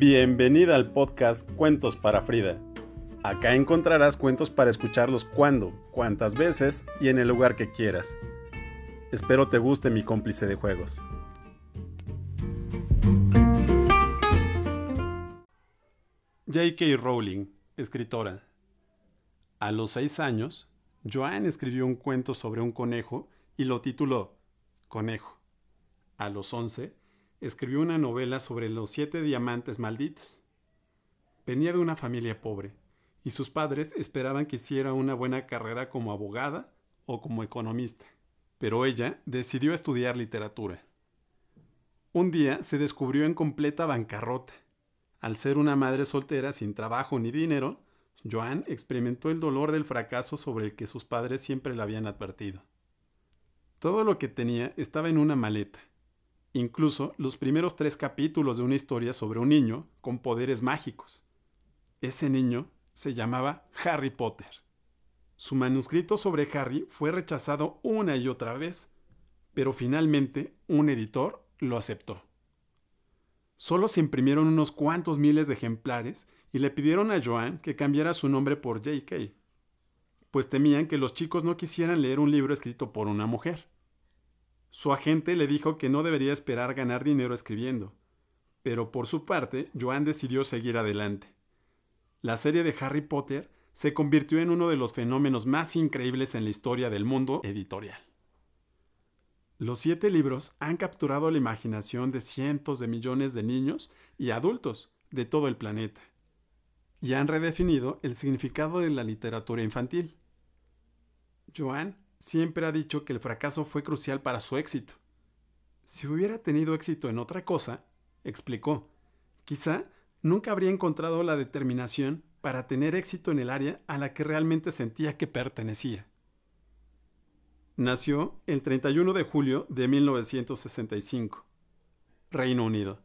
Bienvenida al podcast Cuentos para Frida. Acá encontrarás cuentos para escucharlos cuando, cuantas veces y en el lugar que quieras. Espero te guste mi cómplice de juegos. J.K. Rowling, escritora. A los seis años, Joanne escribió un cuento sobre un conejo y lo tituló Conejo. A los once, escribió una novela sobre los siete diamantes malditos. Venía de una familia pobre, y sus padres esperaban que hiciera una buena carrera como abogada o como economista, pero ella decidió estudiar literatura. Un día se descubrió en completa bancarrota. Al ser una madre soltera sin trabajo ni dinero, Joan experimentó el dolor del fracaso sobre el que sus padres siempre la habían advertido. Todo lo que tenía estaba en una maleta, incluso los primeros tres capítulos de una historia sobre un niño con poderes mágicos. Ese niño se llamaba Harry Potter. Su manuscrito sobre Harry fue rechazado una y otra vez, pero finalmente un editor lo aceptó. Solo se imprimieron unos cuantos miles de ejemplares y le pidieron a Joan que cambiara su nombre por J.K., pues temían que los chicos no quisieran leer un libro escrito por una mujer. Su agente le dijo que no debería esperar ganar dinero escribiendo, pero por su parte, Joan decidió seguir adelante. La serie de Harry Potter se convirtió en uno de los fenómenos más increíbles en la historia del mundo editorial. Los siete libros han capturado la imaginación de cientos de millones de niños y adultos de todo el planeta y han redefinido el significado de la literatura infantil. Joan siempre ha dicho que el fracaso fue crucial para su éxito. Si hubiera tenido éxito en otra cosa, explicó, quizá nunca habría encontrado la determinación para tener éxito en el área a la que realmente sentía que pertenecía. Nació el 31 de julio de 1965, Reino Unido.